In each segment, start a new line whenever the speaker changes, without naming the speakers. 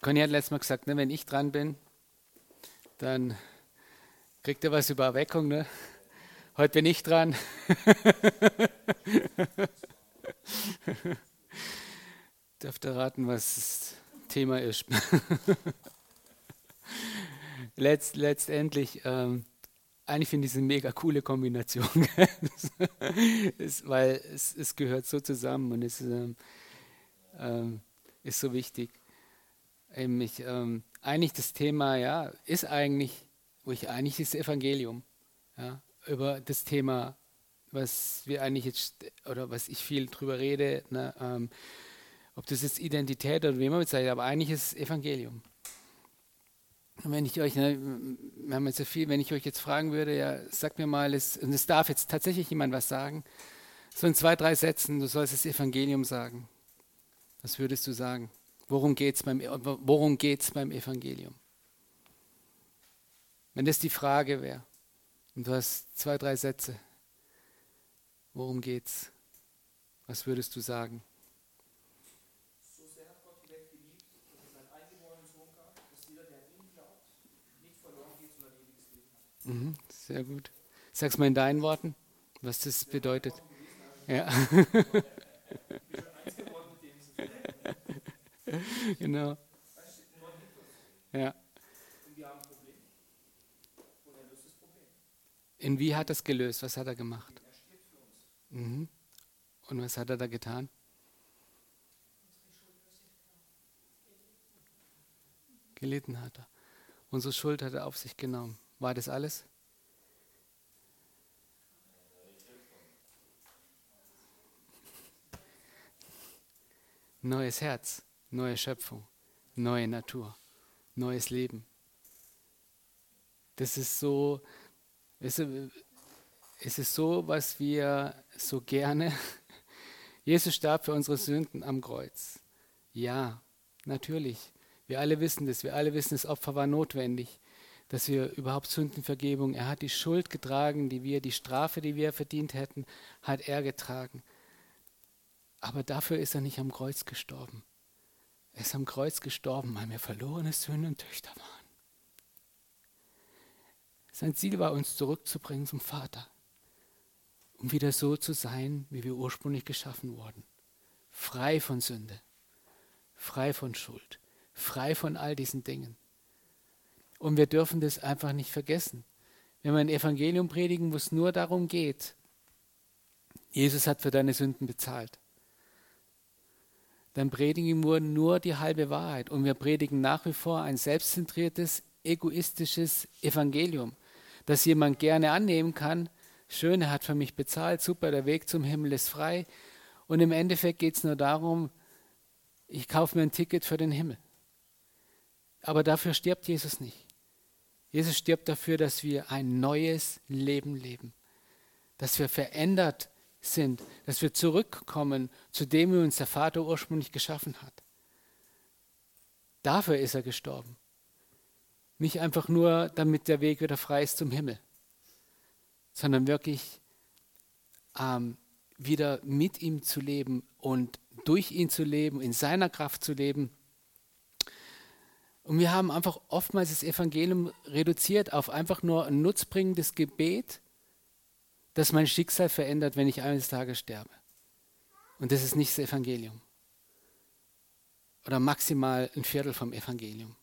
Conny hat letztes Mal gesagt, ne, wenn ich dran bin, dann kriegt er was über Erweckung. Ne? Heute bin ich dran. Dürft ihr raten, was das Thema ist? Letzt, letztendlich, ähm, eigentlich finde ich es eine mega coole Kombination, es, weil es, es, gehört so zusammen und es ähm, ähm, ist so wichtig. Ich, ähm, eigentlich das Thema ja, ist eigentlich, wo ich eigentlich das Evangelium ja, über das Thema, was wir eigentlich jetzt oder was ich viel drüber rede, ne, ähm, ob das jetzt Identität oder wie man bezeichnet, aber eigentlich ist es Evangelium. Und wenn ich euch, ne, wir haben jetzt so viel, wenn ich euch jetzt fragen würde, ja, sag mir mal, es, und es darf jetzt tatsächlich jemand was sagen, so in zwei, drei Sätzen, du sollst das Evangelium sagen. Was würdest du sagen? Worum geht es beim, worum geht's beim Evangelium? Wenn das die Frage wäre, und du hast zwei, drei Sätze, worum geht's? Was würdest du sagen? So sehr hat Gott die Welt geliebt, dass es einen eingeborenen Sohn gab, dass jeder, der an ihn glaubt, nicht verloren geht, sondern ewiges Leben hat. Mhm, sehr gut. Sag's mal in deinen Worten, was das bedeutet. Ja. genau. Ja. In wie hat es gelöst? Was hat er gemacht? Mhm. Und was hat er da getan? Gelitten hat er. Unsere Schuld hat er auf sich genommen. War das alles? Neues Herz neue Schöpfung, neue Natur, neues Leben. Das ist so, es ist so, was wir so gerne. Jesus starb für unsere Sünden am Kreuz. Ja, natürlich. Wir alle wissen das. Wir alle wissen, das Opfer war notwendig, dass wir überhaupt Sündenvergebung. Er hat die Schuld getragen, die wir, die Strafe, die wir verdient hätten, hat er getragen. Aber dafür ist er nicht am Kreuz gestorben. Er ist am Kreuz gestorben, weil wir verlorene Söhne und Töchter waren. Sein Ziel war, uns zurückzubringen zum Vater, um wieder so zu sein, wie wir ursprünglich geschaffen wurden. Frei von Sünde, frei von Schuld, frei von all diesen Dingen. Und wir dürfen das einfach nicht vergessen. Wenn wir ein Evangelium predigen, wo es nur darum geht, Jesus hat für deine Sünden bezahlt dann predigen wir nur die halbe Wahrheit. Und wir predigen nach wie vor ein selbstzentriertes, egoistisches Evangelium, das jemand gerne annehmen kann. Schön, er hat für mich bezahlt, super, der Weg zum Himmel ist frei. Und im Endeffekt geht es nur darum, ich kaufe mir ein Ticket für den Himmel. Aber dafür stirbt Jesus nicht. Jesus stirbt dafür, dass wir ein neues Leben leben, dass wir verändert sind, dass wir zurückkommen zu dem, wie uns der Vater ursprünglich geschaffen hat. Dafür ist er gestorben. Nicht einfach nur, damit der Weg wieder frei ist zum Himmel, sondern wirklich ähm, wieder mit ihm zu leben und durch ihn zu leben, in seiner Kraft zu leben. Und wir haben einfach oftmals das Evangelium reduziert auf einfach nur ein nutzbringendes Gebet, das mein Schicksal verändert, wenn ich eines Tages sterbe. Und das ist nicht das Evangelium. Oder maximal ein Viertel vom Evangelium.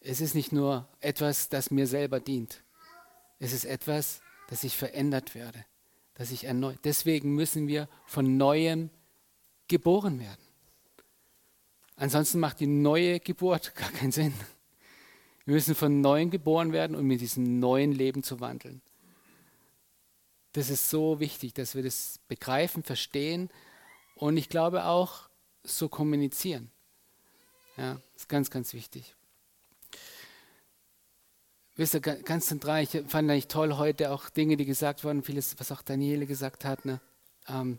Es ist nicht nur etwas, das mir selber dient. Es ist etwas, dass ich verändert werde, dass ich erneut. Deswegen müssen wir von neuem geboren werden. Ansonsten macht die neue Geburt gar keinen Sinn. Wir müssen von neuem geboren werden, um mit diesem neuen Leben zu wandeln. Das ist so wichtig, dass wir das begreifen, verstehen und ich glaube auch so kommunizieren. Ja, ist ganz, ganz wichtig. Wisst ihr, ganz zentral, ich fand eigentlich toll heute auch Dinge, die gesagt wurden, vieles, was auch Daniele gesagt hat. Ne? Ähm,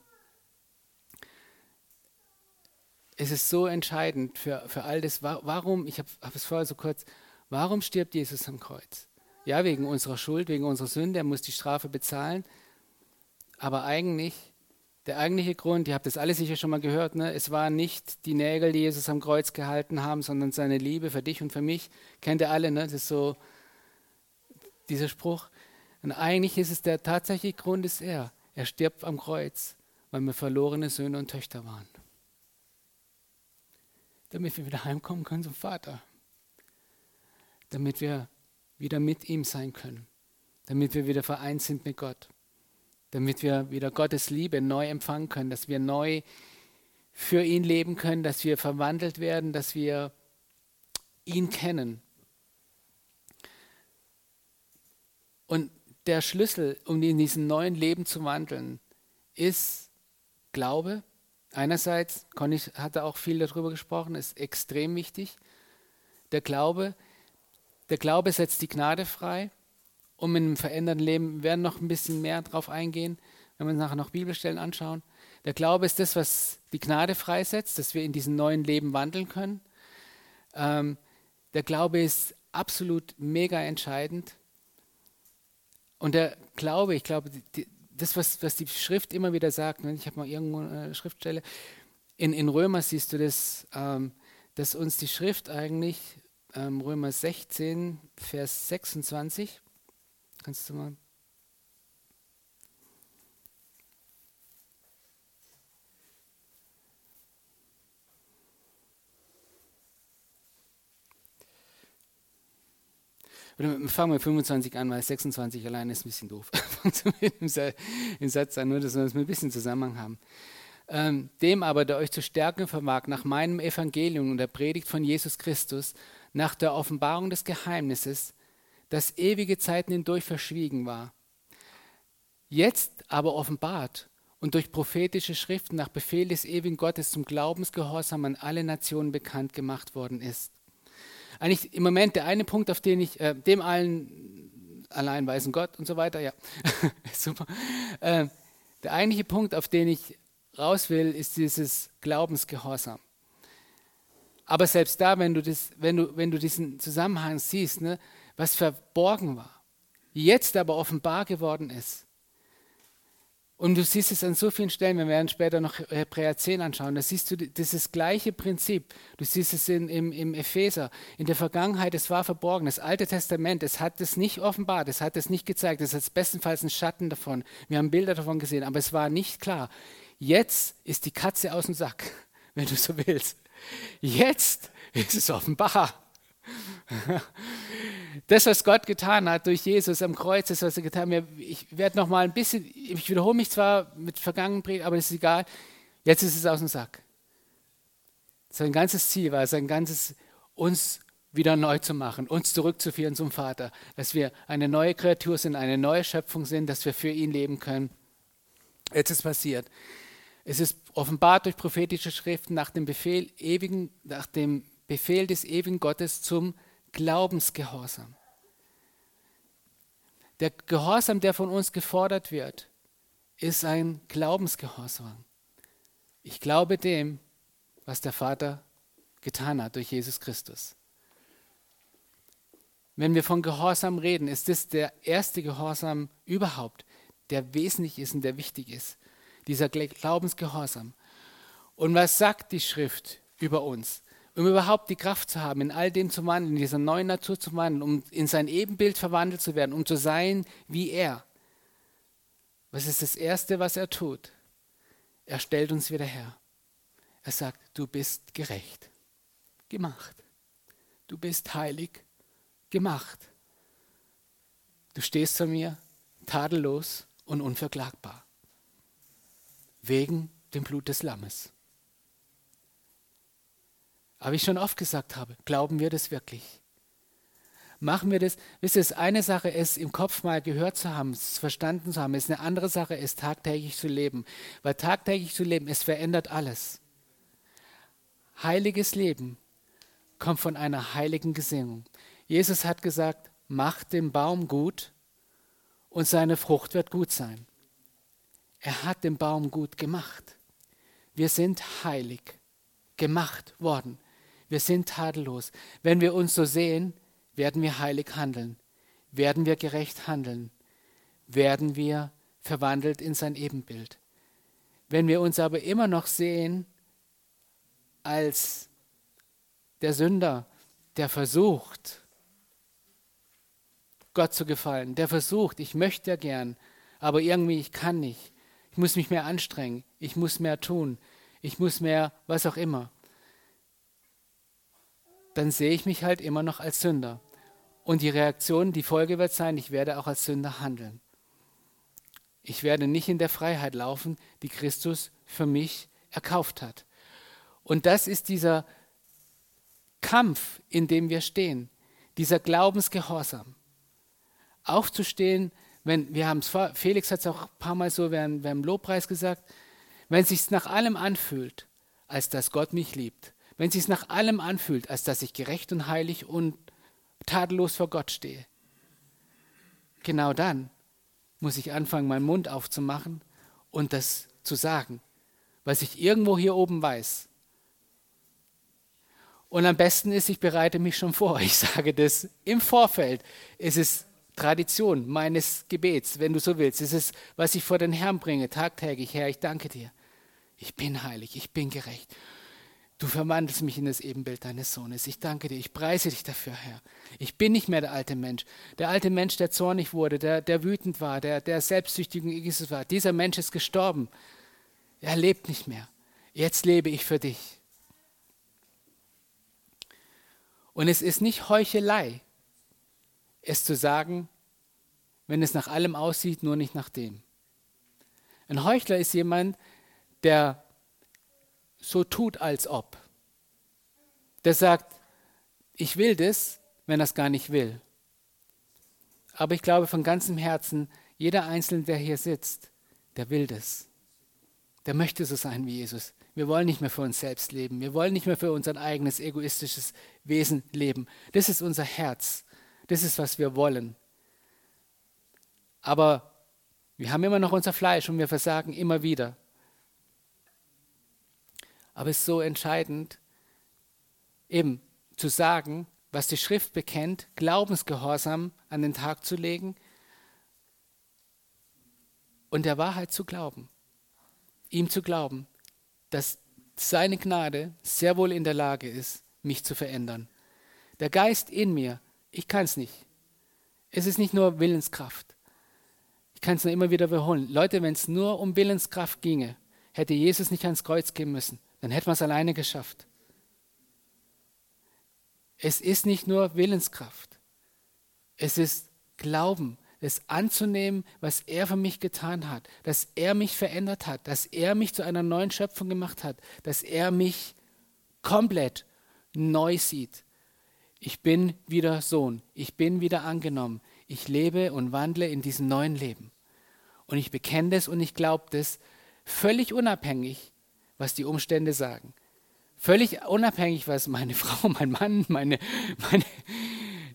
es ist so entscheidend für, für all das, warum, ich habe hab es vorher so kurz, warum stirbt Jesus am Kreuz? Ja, wegen unserer Schuld, wegen unserer Sünde, er muss die Strafe bezahlen. Aber eigentlich der eigentliche Grund, ihr habt das alles sicher schon mal gehört, ne? es waren nicht die Nägel, die Jesus am Kreuz gehalten haben, sondern seine Liebe für dich und für mich. Kennt ihr alle, ne? das ist so dieser Spruch. Und eigentlich ist es der tatsächliche Grund, ist er. Er stirbt am Kreuz, weil wir verlorene Söhne und Töchter waren. Damit wir wieder heimkommen können zum Vater. Damit wir wieder mit ihm sein können. Damit wir wieder vereint sind mit Gott damit wir wieder Gottes Liebe neu empfangen können, dass wir neu für ihn leben können, dass wir verwandelt werden, dass wir ihn kennen. Und der Schlüssel, um in diesem neuen Leben zu wandeln, ist Glaube. Einerseits, Conny hatte auch viel darüber gesprochen, ist extrem wichtig. Der Glaube, der Glaube setzt die Gnade frei um in einem veränderten Leben, wir werden noch ein bisschen mehr darauf eingehen, wenn wir uns nachher noch Bibelstellen anschauen. Der Glaube ist das, was die Gnade freisetzt, dass wir in diesem neuen Leben wandeln können. Ähm, der Glaube ist absolut mega entscheidend. Und der Glaube, ich glaube, die, das, was, was die Schrift immer wieder sagt, ich habe mal irgendwo eine Schriftstelle, in, in Römer siehst du das, ähm, dass uns die Schrift eigentlich, ähm, Römer 16, Vers 26, Kannst du mal. Oder fangen wir 25 an, weil 26 allein ist ein bisschen doof. Im Satz an, nur dass wir ein bisschen Zusammenhang haben. Ähm, dem aber, der euch zu stärken vermag, nach meinem Evangelium und der Predigt von Jesus Christus, nach der Offenbarung des Geheimnisses, das ewige Zeiten hindurch verschwiegen war, jetzt aber offenbart und durch prophetische Schriften nach Befehl des ewigen Gottes zum Glaubensgehorsam an alle Nationen bekannt gemacht worden ist. Eigentlich im Moment der eine Punkt, auf den ich, äh, dem allen allein weisen Gott und so weiter, ja, super. Äh, der eigentliche Punkt, auf den ich raus will, ist dieses Glaubensgehorsam. Aber selbst da, wenn du, das, wenn du, wenn du diesen Zusammenhang siehst, ne, was verborgen war, jetzt aber offenbar geworden ist. Und du siehst es an so vielen Stellen, wir werden später noch Hebräer 10 anschauen, da siehst du dieses gleiche Prinzip. Du siehst es in, im, im Epheser. In der Vergangenheit, es war verborgen. Das Alte Testament, es hat es nicht offenbart, es hat es nicht gezeigt. Es hat bestenfalls einen Schatten davon. Wir haben Bilder davon gesehen, aber es war nicht klar. Jetzt ist die Katze aus dem Sack, wenn du so willst. Jetzt ist es offenbar. Das, was Gott getan hat durch Jesus am Kreuz, das, was er getan hat, ich werde noch mal ein bisschen, ich wiederhole mich zwar mit vergangenen Predigten, aber das ist egal. Jetzt ist es aus dem Sack. Sein ganzes Ziel war, sein ganzes, uns wieder neu zu machen, uns zurückzuführen zum Vater, dass wir eine neue Kreatur sind, eine neue Schöpfung sind, dass wir für ihn leben können. Jetzt ist passiert. Es ist offenbart durch prophetische Schriften nach dem Befehl ewigen, nach dem Befehl des ewigen Gottes zum Glaubensgehorsam. Der Gehorsam, der von uns gefordert wird, ist ein Glaubensgehorsam. Ich glaube dem, was der Vater getan hat durch Jesus Christus. Wenn wir von Gehorsam reden, ist das der erste Gehorsam überhaupt, der wesentlich ist und der wichtig ist. Dieser Glaubensgehorsam. Und was sagt die Schrift über uns? um überhaupt die Kraft zu haben, in all dem zu wandeln, in dieser neuen Natur zu wandeln, um in sein Ebenbild verwandelt zu werden, um zu sein wie er. Was ist das Erste, was er tut? Er stellt uns wieder her. Er sagt, du bist gerecht, gemacht. Du bist heilig, gemacht. Du stehst vor mir tadellos und unverklagbar. Wegen dem Blut des Lammes. Aber wie ich schon oft gesagt habe, glauben wir das wirklich? Machen wir das? Wisst ihr, eine Sache ist, im Kopf mal gehört zu haben, es verstanden zu haben, ist eine andere Sache ist, tagtäglich zu leben. Weil tagtäglich zu leben, es verändert alles. Heiliges Leben kommt von einer heiligen Gesinnung. Jesus hat gesagt, macht den Baum gut und seine Frucht wird gut sein. Er hat den Baum gut gemacht. Wir sind heilig gemacht worden. Wir sind tadellos. Wenn wir uns so sehen, werden wir heilig handeln, werden wir gerecht handeln, werden wir verwandelt in sein Ebenbild. Wenn wir uns aber immer noch sehen als der Sünder, der versucht, Gott zu gefallen, der versucht, ich möchte ja gern, aber irgendwie ich kann nicht. Muss mich mehr anstrengen, ich muss mehr tun, ich muss mehr, was auch immer. Dann sehe ich mich halt immer noch als Sünder. Und die Reaktion, die Folge wird sein, ich werde auch als Sünder handeln. Ich werde nicht in der Freiheit laufen, die Christus für mich erkauft hat. Und das ist dieser Kampf, in dem wir stehen, dieser Glaubensgehorsam. Aufzustehen, wenn, wir haben Felix hat es auch ein paar Mal so während, während dem Lobpreis gesagt, wenn es sich nach allem anfühlt, als dass Gott mich liebt, wenn es sich nach allem anfühlt, als dass ich gerecht und heilig und tadellos vor Gott stehe, genau dann muss ich anfangen, meinen Mund aufzumachen und das zu sagen, was ich irgendwo hier oben weiß. Und am besten ist, ich bereite mich schon vor. Ich sage das im Vorfeld. Es ist Tradition meines Gebets, wenn du so willst. Es ist, was ich vor den Herrn bringe, tagtäglich. Herr, ich danke dir. Ich bin heilig, ich bin gerecht. Du verwandelst mich in das Ebenbild deines Sohnes. Ich danke dir, ich preise dich dafür, Herr. Ich bin nicht mehr der alte Mensch. Der alte Mensch, der zornig wurde, der, der wütend war, der, der selbstsüchtig und egoistisch war. Dieser Mensch ist gestorben. Er lebt nicht mehr. Jetzt lebe ich für dich. Und es ist nicht Heuchelei, es zu sagen, wenn es nach allem aussieht, nur nicht nach dem. Ein Heuchler ist jemand, der so tut, als ob. Der sagt, ich will das, wenn er es gar nicht will. Aber ich glaube von ganzem Herzen, jeder Einzelne, der hier sitzt, der will das. Der möchte so sein wie Jesus. Wir wollen nicht mehr für uns selbst leben. Wir wollen nicht mehr für unser eigenes egoistisches Wesen leben. Das ist unser Herz. Das ist, was wir wollen. Aber wir haben immer noch unser Fleisch und wir versagen immer wieder. Aber es ist so entscheidend, eben zu sagen, was die Schrift bekennt, Glaubensgehorsam an den Tag zu legen und der Wahrheit zu glauben. Ihm zu glauben, dass seine Gnade sehr wohl in der Lage ist, mich zu verändern. Der Geist in mir, ich kann es nicht. Es ist nicht nur Willenskraft. Ich kann es nur immer wieder wiederholen. Leute, wenn es nur um Willenskraft ginge, hätte Jesus nicht ans Kreuz gehen müssen. Dann hätten wir es alleine geschafft. Es ist nicht nur Willenskraft. Es ist Glauben, es anzunehmen, was er für mich getan hat, dass er mich verändert hat, dass er mich zu einer neuen Schöpfung gemacht hat, dass er mich komplett neu sieht. Ich bin wieder Sohn, ich bin wieder angenommen, ich lebe und wandle in diesem neuen Leben. Und ich bekenne das und ich glaube das völlig unabhängig was die Umstände sagen. Völlig unabhängig, was meine Frau, mein Mann, meine, meine.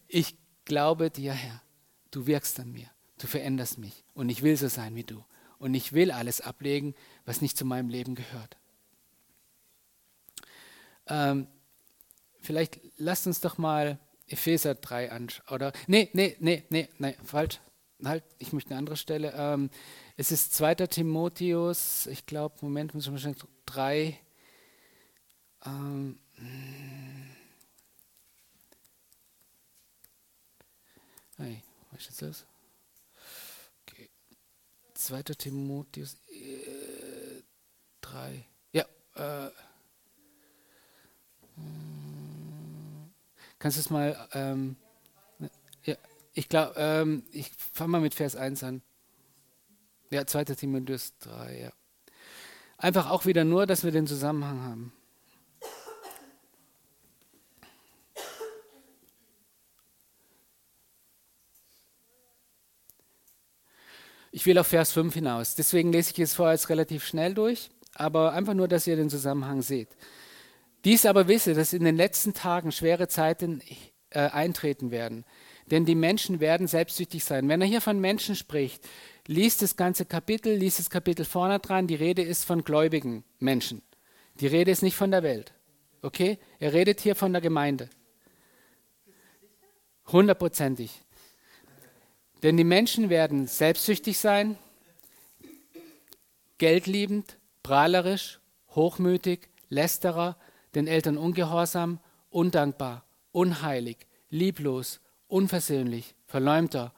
Ich glaube dir, Herr, du wirkst an mir, du veränderst mich und ich will so sein wie du. Und ich will alles ablegen, was nicht zu meinem Leben gehört. Ähm, vielleicht lasst uns doch mal Epheser 3 anschauen. Oder, nee, nee, nee, nee, nee, falsch. Halt, ich möchte eine andere Stelle. Ähm, es ist 2. Timotheus, ich glaube, Moment, muss ich mal 3. Ähm, hey, was ist das? Okay. 2. Timotheus äh, 3. Ja, äh, kannst du es mal, ähm, ja, ich glaube, ähm, ich fange mal mit Vers 1 an. Ja, 2. Timotheus 3, ja. Einfach auch wieder nur, dass wir den Zusammenhang haben. Ich will auf Vers 5 hinaus. Deswegen lese ich es vorher jetzt relativ schnell durch, aber einfach nur, dass ihr den Zusammenhang seht. Dies aber wisse, dass in den letzten Tagen schwere Zeiten äh, eintreten werden. Denn die Menschen werden selbstsüchtig sein. Wenn er hier von Menschen spricht, liest das ganze Kapitel, liest das Kapitel vorne dran. Die Rede ist von gläubigen Menschen. Die Rede ist nicht von der Welt. Okay? Er redet hier von der Gemeinde. Hundertprozentig. Denn die Menschen werden selbstsüchtig sein, geldliebend, prahlerisch, hochmütig, lästerer, den Eltern ungehorsam, undankbar, unheilig, lieblos, unversöhnlich, verleumter,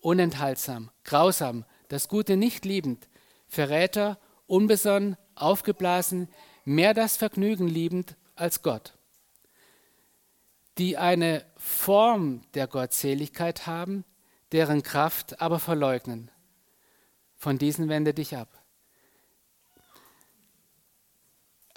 unenthaltsam, grausam, das Gute nicht liebend, Verräter, unbesonnen, aufgeblasen, mehr das Vergnügen liebend als Gott, die eine Form der Gottseligkeit haben, deren Kraft aber verleugnen. Von diesen wende dich ab.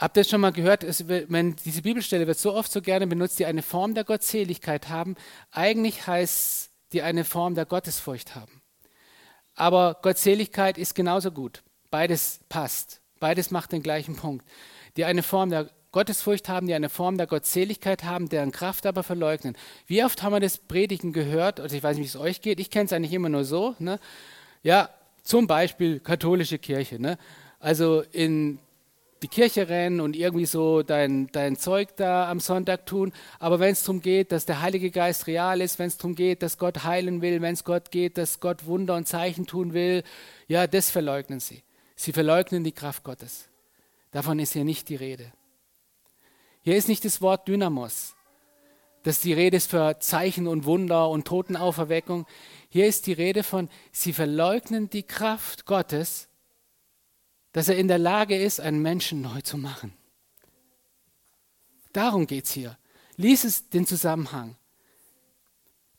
Habt ihr schon mal gehört, es, wenn diese Bibelstelle wird so oft so gerne benutzt, die eine Form der Gottseligkeit haben. Eigentlich heißt die eine Form der Gottesfurcht haben. Aber Gottseligkeit ist genauso gut. Beides passt. Beides macht den gleichen Punkt. Die eine Form der Gottesfurcht haben, die eine Form der Gottseligkeit haben, deren Kraft aber verleugnen. Wie oft haben wir das Predigen gehört? Also ich weiß nicht, wie es euch geht. Ich kenne es eigentlich immer nur so. Ne? Ja, zum Beispiel katholische Kirche. Ne? Also in die Kirche rennen und irgendwie so dein, dein Zeug da am Sonntag tun. Aber wenn es darum geht, dass der Heilige Geist real ist, wenn es darum geht, dass Gott heilen will, wenn es Gott geht, dass Gott Wunder und Zeichen tun will, ja, das verleugnen sie. Sie verleugnen die Kraft Gottes. Davon ist hier nicht die Rede. Hier ist nicht das Wort Dynamos, dass die Rede ist für Zeichen und Wunder und Totenauferweckung. Hier ist die Rede von, sie verleugnen die Kraft Gottes dass er in der Lage ist, einen Menschen neu zu machen. Darum geht es hier. Lies es den Zusammenhang.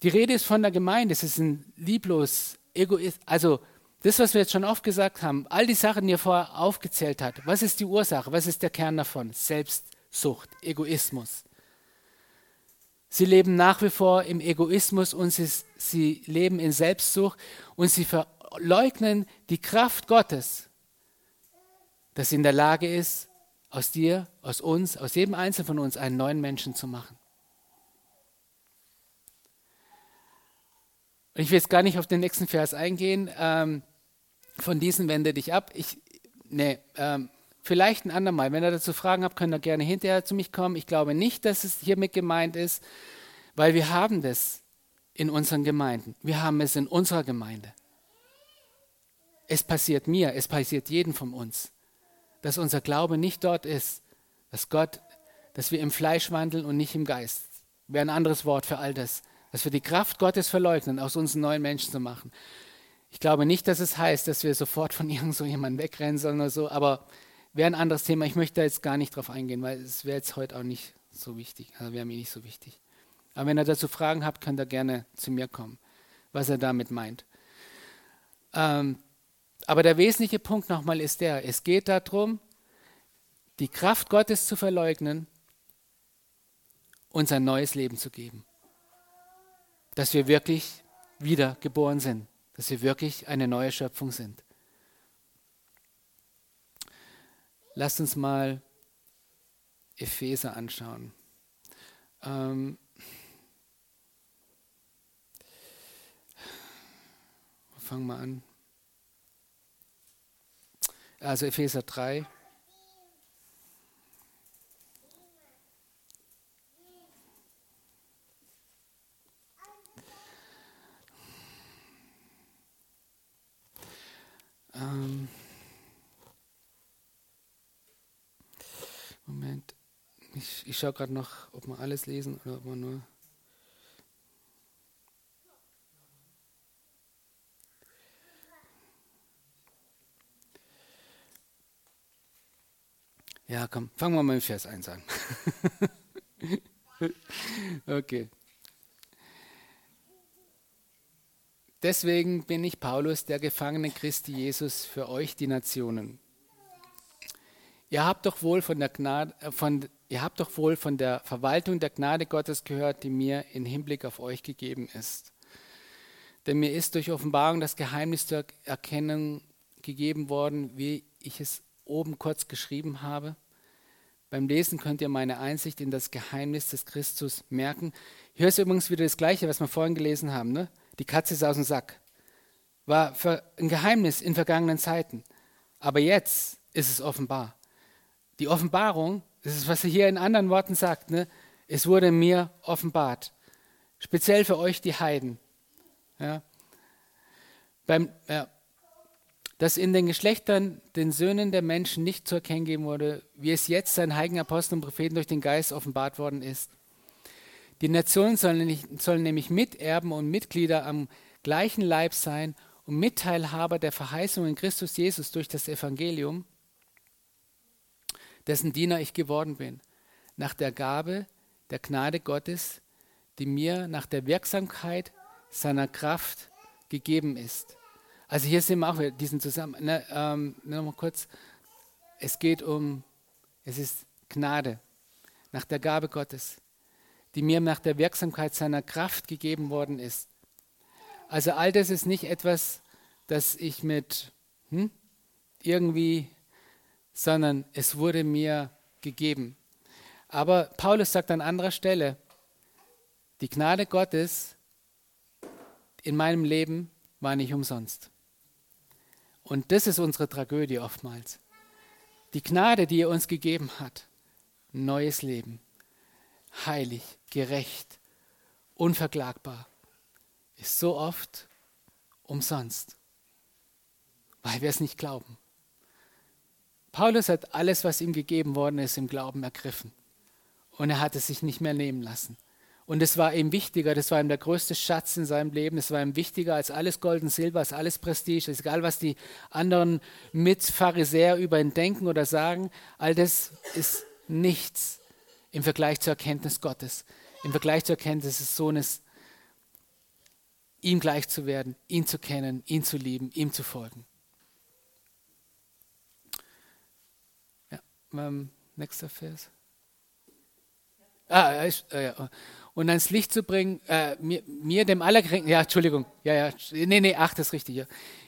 Die Rede ist von der Gemeinde, es ist ein lieblos, egoist, also das, was wir jetzt schon oft gesagt haben, all die Sachen, die er vorher aufgezählt hat, was ist die Ursache, was ist der Kern davon? Selbstsucht, Egoismus. Sie leben nach wie vor im Egoismus und sie, sie leben in Selbstsucht und sie verleugnen die Kraft Gottes dass sie in der Lage ist, aus dir, aus uns, aus jedem Einzelnen von uns einen neuen Menschen zu machen. ich will jetzt gar nicht auf den nächsten Vers eingehen. Ähm, von diesen wende dich ab. Ich, nee, ähm, vielleicht ein andermal. Wenn ihr dazu Fragen habt, könnt ihr gerne hinterher zu mich kommen. Ich glaube nicht, dass es hiermit gemeint ist, weil wir haben das in unseren Gemeinden. Wir haben es in unserer Gemeinde. Es passiert mir, es passiert jedem von uns dass unser Glaube nicht dort ist, dass Gott, dass wir im Fleisch wandeln und nicht im Geist. Wäre ein anderes Wort für all das. Dass wir die Kraft Gottes verleugnen, aus uns einen neuen Menschen zu machen. Ich glaube nicht, dass es heißt, dass wir sofort von irgend so jemandem wegrennen sollen oder so, aber wäre ein anderes Thema. Ich möchte da jetzt gar nicht drauf eingehen, weil es wäre jetzt heute auch nicht so wichtig. Also wäre mir nicht so wichtig. Aber wenn ihr dazu Fragen habt, könnt ihr gerne zu mir kommen, was er damit meint. Ähm, aber der wesentliche Punkt nochmal ist der, es geht darum, die Kraft Gottes zu verleugnen, uns ein neues Leben zu geben. Dass wir wirklich wiedergeboren sind, dass wir wirklich eine neue Schöpfung sind. Lasst uns mal Epheser anschauen. Ähm, fangen wir an also Epheser 3. Ähm, Moment, ich, ich schaue gerade noch, ob wir alles lesen oder ob wir nur. Ja, komm, fangen wir mal mit Vers 1 an. okay. Deswegen bin ich Paulus, der Gefangene Christi Jesus, für euch die Nationen. Ihr habt doch wohl von der Gnade, äh, von, ihr habt doch wohl von der Verwaltung der Gnade Gottes gehört, die mir in Hinblick auf euch gegeben ist. Denn mir ist durch Offenbarung das Geheimnis der Erkennung gegeben worden, wie ich es oben kurz geschrieben habe. Beim Lesen könnt ihr meine Einsicht in das Geheimnis des Christus merken. Hier ist übrigens wieder das Gleiche, was wir vorhin gelesen haben. Ne? Die Katze ist aus dem Sack. War ein Geheimnis in vergangenen Zeiten. Aber jetzt ist es offenbar. Die Offenbarung, das ist, was er hier in anderen Worten sagt, ne? es wurde mir offenbart. Speziell für euch, die Heiden. Ja? Beim, ja, das in den Geschlechtern den Söhnen der Menschen nicht zu erkennen geben wurde, wie es jetzt seinen heiligen Aposteln und Propheten durch den Geist offenbart worden ist. Die Nationen sollen sollen nämlich Miterben und Mitglieder am gleichen Leib sein und Mitteilhaber der Verheißung in Christus Jesus durch das Evangelium, dessen Diener ich geworden bin, nach der Gabe der Gnade Gottes, die mir nach der Wirksamkeit seiner Kraft gegeben ist. Also hier sehen wir auch diesen Zusammenhang. Ne, ähm, Nochmal kurz. Es geht um, es ist Gnade nach der Gabe Gottes, die mir nach der Wirksamkeit seiner Kraft gegeben worden ist. Also all das ist nicht etwas, das ich mit hm, irgendwie, sondern es wurde mir gegeben. Aber Paulus sagt an anderer Stelle, die Gnade Gottes in meinem Leben war nicht umsonst. Und das ist unsere Tragödie oftmals. Die Gnade, die er uns gegeben hat, neues Leben, heilig, gerecht, unverklagbar, ist so oft umsonst, weil wir es nicht glauben. Paulus hat alles, was ihm gegeben worden ist, im Glauben ergriffen. Und er hat es sich nicht mehr nehmen lassen. Und es war ihm wichtiger, das war ihm der größte Schatz in seinem Leben, es war ihm wichtiger als alles Gold und Silber, als alles Prestige, egal was die anderen Mitpharisäer über ihn denken oder sagen, all das ist nichts im Vergleich zur Erkenntnis Gottes, im Vergleich zur Erkenntnis des Sohnes, ihm gleich zu werden, ihn zu kennen, ihn zu lieben, ihm zu folgen. Ja, ähm, nächster Vers. Ah, äh, ja und ans Licht zu bringen, äh, mir, mir, dem Allergeringsten, ja, Entschuldigung, ja, ja, nee, nee, ach, das ist richtig, ja.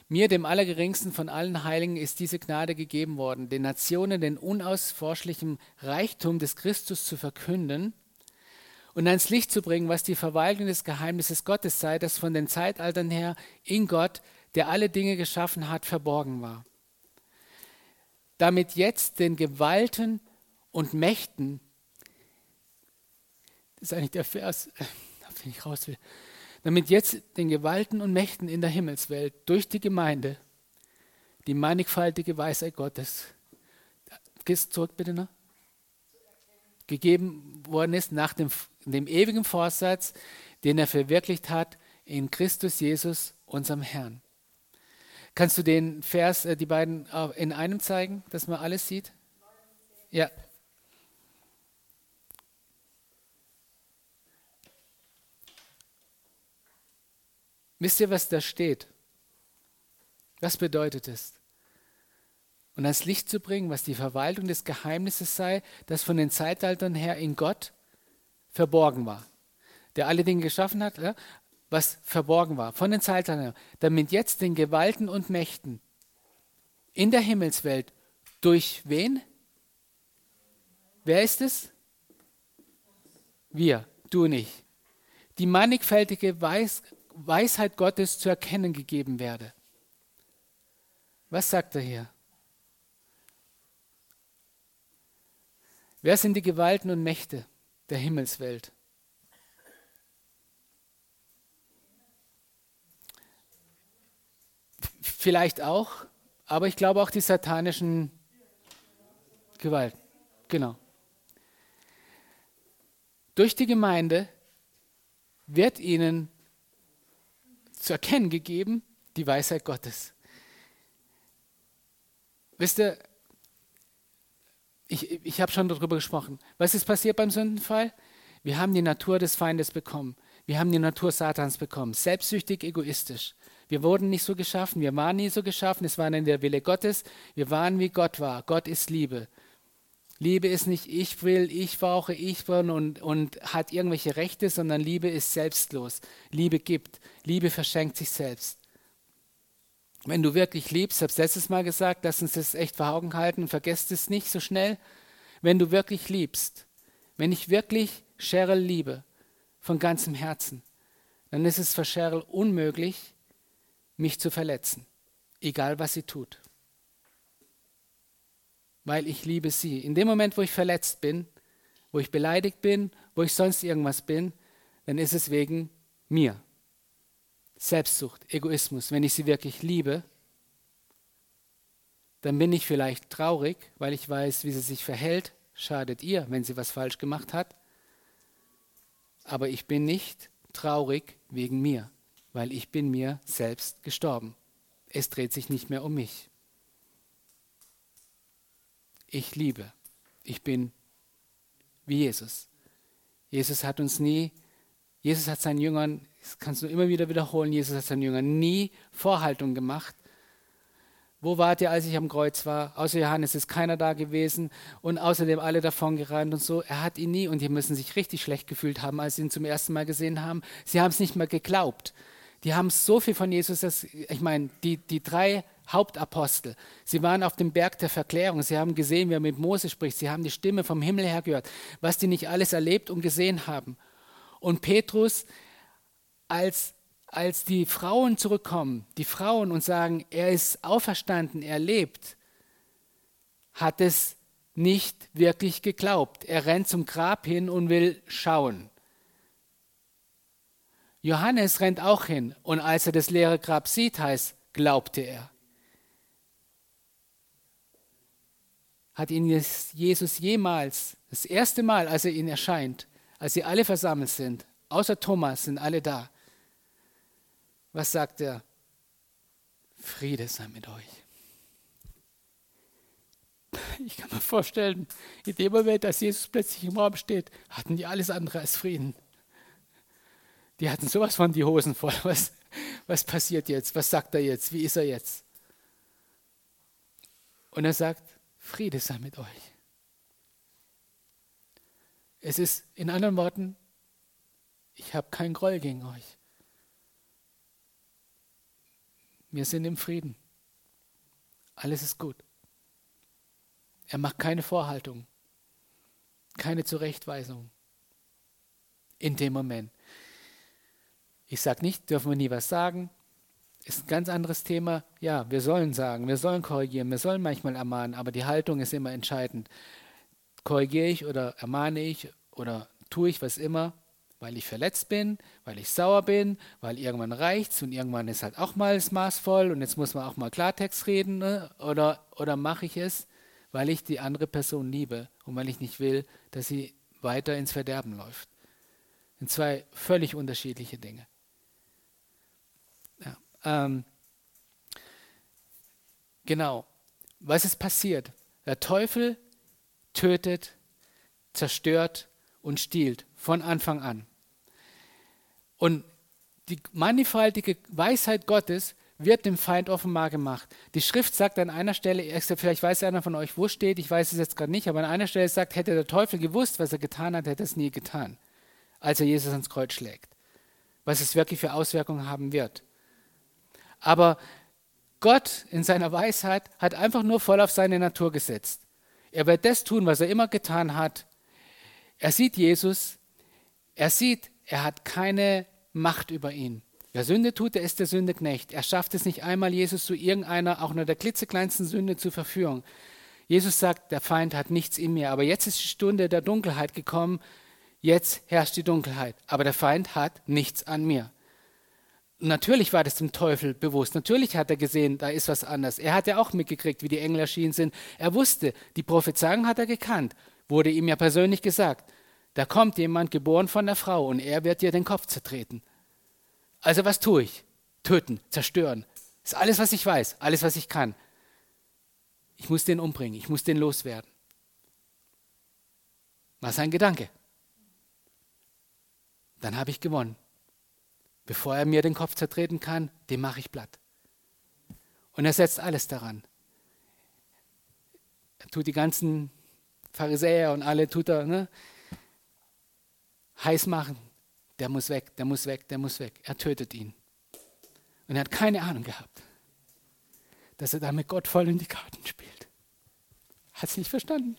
Mir, dem Allergeringsten von allen Heiligen, ist diese Gnade gegeben worden, den Nationen den unausforschlichen Reichtum des Christus zu verkünden und ans Licht zu bringen, was die Verwaltung des Geheimnisses Gottes sei, das von den Zeitaltern her in Gott, der alle Dinge geschaffen hat, verborgen war. Damit jetzt den Gewalten und Mächten ist eigentlich der Vers, den ich raus will. Damit jetzt den Gewalten und Mächten in der Himmelswelt durch die Gemeinde die mannigfaltige Weisheit Gottes, gehst zurück bitte noch, gegeben worden ist nach dem, dem ewigen Vorsatz, den er verwirklicht hat in Christus Jesus, unserem Herrn. Kannst du den Vers, äh, die beiden in einem zeigen, dass man alles sieht? Ja, Wisst ihr, was da steht? Was bedeutet es? Und ans Licht zu bringen, was die Verwaltung des Geheimnisses sei, das von den Zeitaltern her in Gott verborgen war. Der alle Dinge geschaffen hat, was verborgen war, von den Zeitaltern her, damit jetzt den Gewalten und Mächten in der Himmelswelt durch wen? Wer ist es? Wir, du und ich. Die mannigfältige Weis Weisheit Gottes zu erkennen gegeben werde. Was sagt er hier? Wer sind die Gewalten und Mächte der Himmelswelt? Vielleicht auch, aber ich glaube auch die satanischen Gewalten. Genau. Durch die Gemeinde wird ihnen zu erkennen gegeben, die Weisheit Gottes. Wisst ihr, ich, ich habe schon darüber gesprochen. Was ist passiert beim Sündenfall? Wir haben die Natur des Feindes bekommen. Wir haben die Natur Satans bekommen. Selbstsüchtig, egoistisch. Wir wurden nicht so geschaffen. Wir waren nie so geschaffen. Es war in der Wille Gottes. Wir waren wie Gott war. Gott ist Liebe. Liebe ist nicht ich will, ich brauche, ich will und, und hat irgendwelche Rechte, sondern Liebe ist selbstlos. Liebe gibt. Liebe verschenkt sich selbst. Wenn du wirklich liebst, habe ich letztes Mal gesagt, lass uns das echt vor Augen halten und vergesst es nicht so schnell. Wenn du wirklich liebst, wenn ich wirklich Cheryl liebe, von ganzem Herzen, dann ist es für Cheryl unmöglich, mich zu verletzen, egal was sie tut weil ich liebe sie. In dem Moment, wo ich verletzt bin, wo ich beleidigt bin, wo ich sonst irgendwas bin, dann ist es wegen mir. Selbstsucht, Egoismus. Wenn ich sie wirklich liebe, dann bin ich vielleicht traurig, weil ich weiß, wie sie sich verhält, schadet ihr, wenn sie was falsch gemacht hat. Aber ich bin nicht traurig wegen mir, weil ich bin mir selbst gestorben. Es dreht sich nicht mehr um mich. Ich liebe. Ich bin wie Jesus. Jesus hat uns nie, Jesus hat seinen Jüngern, das kannst du immer wieder wiederholen, Jesus hat seinen Jüngern nie Vorhaltung gemacht. Wo wart ihr, als ich am Kreuz war? Außer Johannes ist keiner da gewesen und außerdem alle davon gerannt und so. Er hat ihn nie und die müssen sich richtig schlecht gefühlt haben, als sie ihn zum ersten Mal gesehen haben. Sie haben es nicht mehr geglaubt. Die haben so viel von Jesus, dass, ich meine, die, die drei Hauptapostel. Sie waren auf dem Berg der Verklärung. Sie haben gesehen, wie er mit Mose spricht. Sie haben die Stimme vom Himmel her gehört, was die nicht alles erlebt und gesehen haben. Und Petrus, als, als die Frauen zurückkommen, die Frauen und sagen, er ist auferstanden, er lebt, hat es nicht wirklich geglaubt. Er rennt zum Grab hin und will schauen. Johannes rennt auch hin und als er das leere Grab sieht, heißt, glaubte er. Hat ihn Jesus jemals, das erste Mal, als er ihnen erscheint, als sie alle versammelt sind, außer Thomas sind alle da. Was sagt er? Friede sei mit euch. Ich kann mir vorstellen, in dem Moment, dass Jesus plötzlich im Raum steht, hatten die alles andere als Frieden. Die hatten sowas von die Hosen voll. Was, was passiert jetzt? Was sagt er jetzt? Wie ist er jetzt? Und er sagt, Friede sei mit euch. Es ist in anderen Worten, ich habe keinen Groll gegen euch. Wir sind im Frieden. Alles ist gut. Er macht keine Vorhaltung, keine Zurechtweisung in dem Moment. Ich sage nicht, dürfen wir nie was sagen, ist ein ganz anderes Thema. Ja, wir sollen sagen, wir sollen korrigieren, wir sollen manchmal ermahnen, aber die Haltung ist immer entscheidend. Korrigiere ich oder ermahne ich oder tue ich was immer, weil ich verletzt bin, weil ich sauer bin, weil irgendwann reicht's und irgendwann ist halt auch mal das Maß voll und jetzt muss man auch mal Klartext reden ne? oder, oder mache ich es, weil ich die andere Person liebe und weil ich nicht will, dass sie weiter ins Verderben läuft. Das sind zwei völlig unterschiedliche Dinge. Ähm, genau. Was ist passiert? Der Teufel tötet, zerstört und stiehlt von Anfang an. Und die mannigfaltige Weisheit Gottes wird dem Feind offenbar gemacht. Die Schrift sagt an einer Stelle, vielleicht weiß einer von euch, wo steht, ich weiß es jetzt gerade nicht, aber an einer Stelle sagt, hätte der Teufel gewusst, was er getan hat, hätte er es nie getan, als er Jesus ans Kreuz schlägt. Was es wirklich für Auswirkungen haben wird. Aber Gott in seiner Weisheit hat einfach nur voll auf seine Natur gesetzt. Er wird das tun, was er immer getan hat. Er sieht Jesus, er sieht, er hat keine Macht über ihn. Wer Sünde tut, der ist der Sündeknecht. Er schafft es nicht einmal, Jesus zu irgendeiner, auch nur der klitzekleinsten Sünde zu verführen. Jesus sagt, der Feind hat nichts in mir. Aber jetzt ist die Stunde der Dunkelheit gekommen. Jetzt herrscht die Dunkelheit. Aber der Feind hat nichts an mir. Natürlich war das dem Teufel bewusst. Natürlich hat er gesehen, da ist was anders. Er hat ja auch mitgekriegt, wie die Engel erschienen sind. Er wusste, die Prophezeiung hat er gekannt. Wurde ihm ja persönlich gesagt. Da kommt jemand geboren von der Frau und er wird dir den Kopf zertreten. Also was tue ich? Töten, zerstören. Das ist alles, was ich weiß, alles, was ich kann. Ich muss den umbringen, ich muss den loswerden. War sein Gedanke. Dann habe ich gewonnen. Bevor er mir den Kopf zertreten kann, den mache ich platt. Und er setzt alles daran. Er tut die ganzen Pharisäer und alle tut er ne, heiß machen. Der muss weg, der muss weg, der muss weg. Er tötet ihn. Und er hat keine Ahnung gehabt, dass er damit Gott voll in die Karten spielt. Hat es nicht verstanden.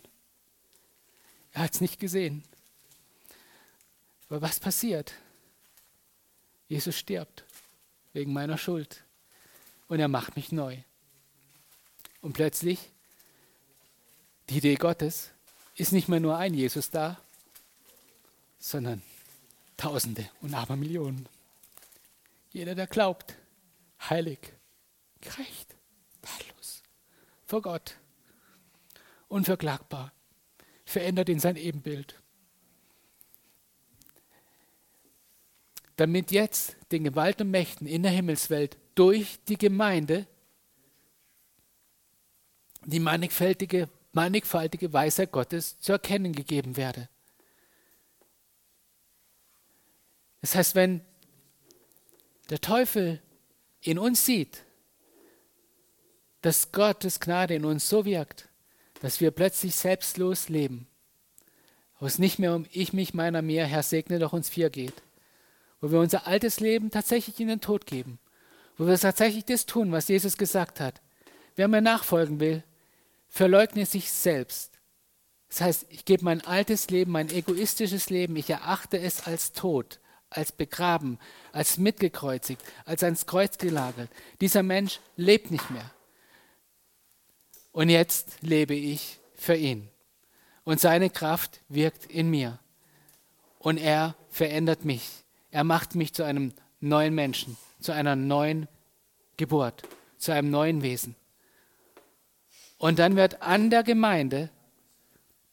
Er hat es nicht gesehen. Aber was passiert? Jesus stirbt wegen meiner Schuld und er macht mich neu. Und plötzlich, die Idee Gottes, ist nicht mehr nur ein Jesus da, sondern Tausende und Abermillionen. Jeder, der glaubt, heilig, gerecht, tadellos, vor Gott. Unverklagbar. Verändert in sein Ebenbild. Damit jetzt den Gewalt und Mächten in der Himmelswelt durch die Gemeinde die mannigfaltige, mannigfaltige Weisheit Gottes zu erkennen gegeben werde. Das heißt, wenn der Teufel in uns sieht, dass Gottes Gnade in uns so wirkt, dass wir plötzlich selbstlos leben, wo es nicht mehr um ich, mich, meiner, mir, Herr segne doch uns vier geht, wo wir unser altes Leben tatsächlich in den Tod geben, wo wir tatsächlich das tun, was Jesus gesagt hat. Wer mir nachfolgen will, verleugne sich selbst. Das heißt, ich gebe mein altes Leben, mein egoistisches Leben, ich erachte es als tot, als begraben, als mitgekreuzigt, als ans Kreuz gelagert. Dieser Mensch lebt nicht mehr. Und jetzt lebe ich für ihn. Und seine Kraft wirkt in mir. Und er verändert mich. Er macht mich zu einem neuen Menschen, zu einer neuen Geburt, zu einem neuen Wesen. Und dann wird an der Gemeinde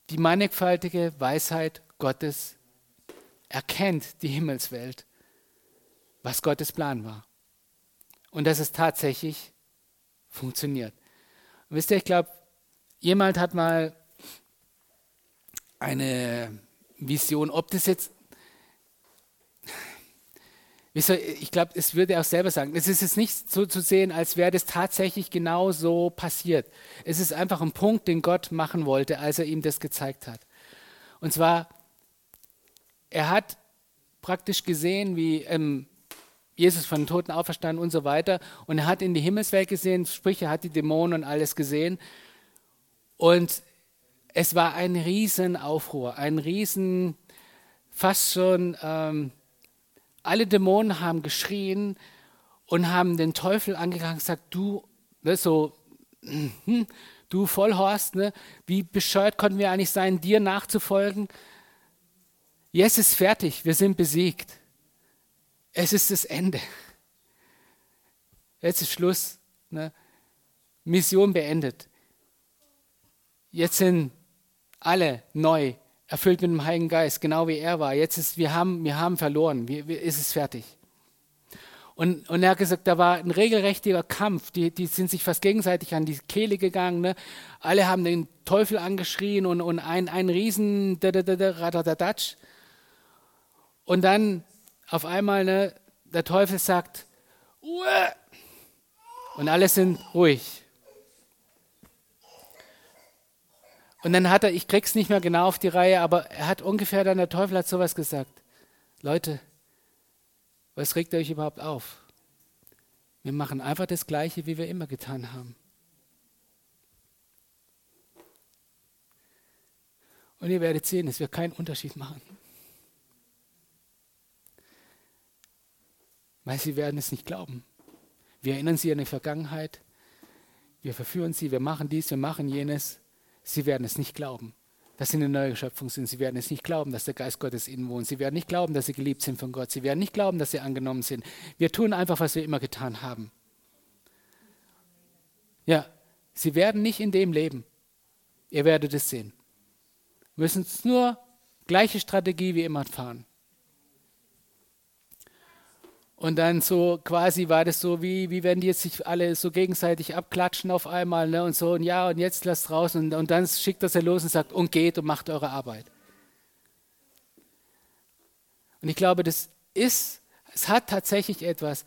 die mannigfaltige Weisheit Gottes erkennt, die Himmelswelt, was Gottes Plan war. Und dass es tatsächlich funktioniert. Und wisst ihr, ich glaube, jemand hat mal eine Vision, ob das jetzt ich glaube, es würde auch selber sagen, es ist jetzt nicht so zu sehen, als wäre das tatsächlich genau so passiert. Es ist einfach ein Punkt, den Gott machen wollte, als er ihm das gezeigt hat. Und zwar, er hat praktisch gesehen, wie ähm, Jesus von den Toten auferstanden und so weiter. Und er hat in die Himmelswelt gesehen, sprich, er hat die Dämonen und alles gesehen. Und es war ein Riesenaufruhr, ein Riesen, fast schon... Ähm, alle Dämonen haben geschrien und haben den Teufel angegangen und gesagt, du, ne, so, hm, du Vollhorst, ne, wie bescheuert konnten wir eigentlich sein, dir nachzufolgen? Jetzt ist fertig, wir sind besiegt. Es ist das Ende. Jetzt ist Schluss. Ne? Mission beendet. Jetzt sind alle neu erfüllt mit dem Heiligen Geist, genau wie er war. Jetzt ist, wir haben, wir haben verloren, wir, wir, ist es fertig. Und, und er hat gesagt, da war ein regelrechtiger Kampf. Die, die sind sich fast gegenseitig an die Kehle gegangen. Ne? Alle haben den Teufel angeschrien und, und ein, ein Riesen Radadadatsch. Und dann auf einmal, ne, der Teufel sagt, Uah! und alle sind ruhig. Und dann hat er, ich krieg's nicht mehr genau auf die Reihe, aber er hat ungefähr dann, der Teufel hat sowas gesagt. Leute, was regt euch überhaupt auf? Wir machen einfach das Gleiche, wie wir immer getan haben. Und ihr werdet sehen, es wird keinen Unterschied machen. Weil sie werden es nicht glauben. Wir erinnern sie an die Vergangenheit. Wir verführen sie, wir machen dies, wir machen jenes. Sie werden es nicht glauben, dass sie eine neue Schöpfung sind. Sie werden es nicht glauben, dass der Geist Gottes ihnen wohnt. Sie werden nicht glauben, dass sie geliebt sind von Gott. Sie werden nicht glauben, dass sie angenommen sind. Wir tun einfach, was wir immer getan haben. Ja, sie werden nicht in dem leben. Ihr werdet es sehen. Wir müssen es nur gleiche Strategie wie immer fahren. Und dann so quasi war das so, wie, wie wenn die jetzt sich alle so gegenseitig abklatschen auf einmal ne? und so, und ja, und jetzt lasst raus. Und, und dann schickt das er los und sagt, und geht und macht eure Arbeit. Und ich glaube, das ist, es hat tatsächlich etwas.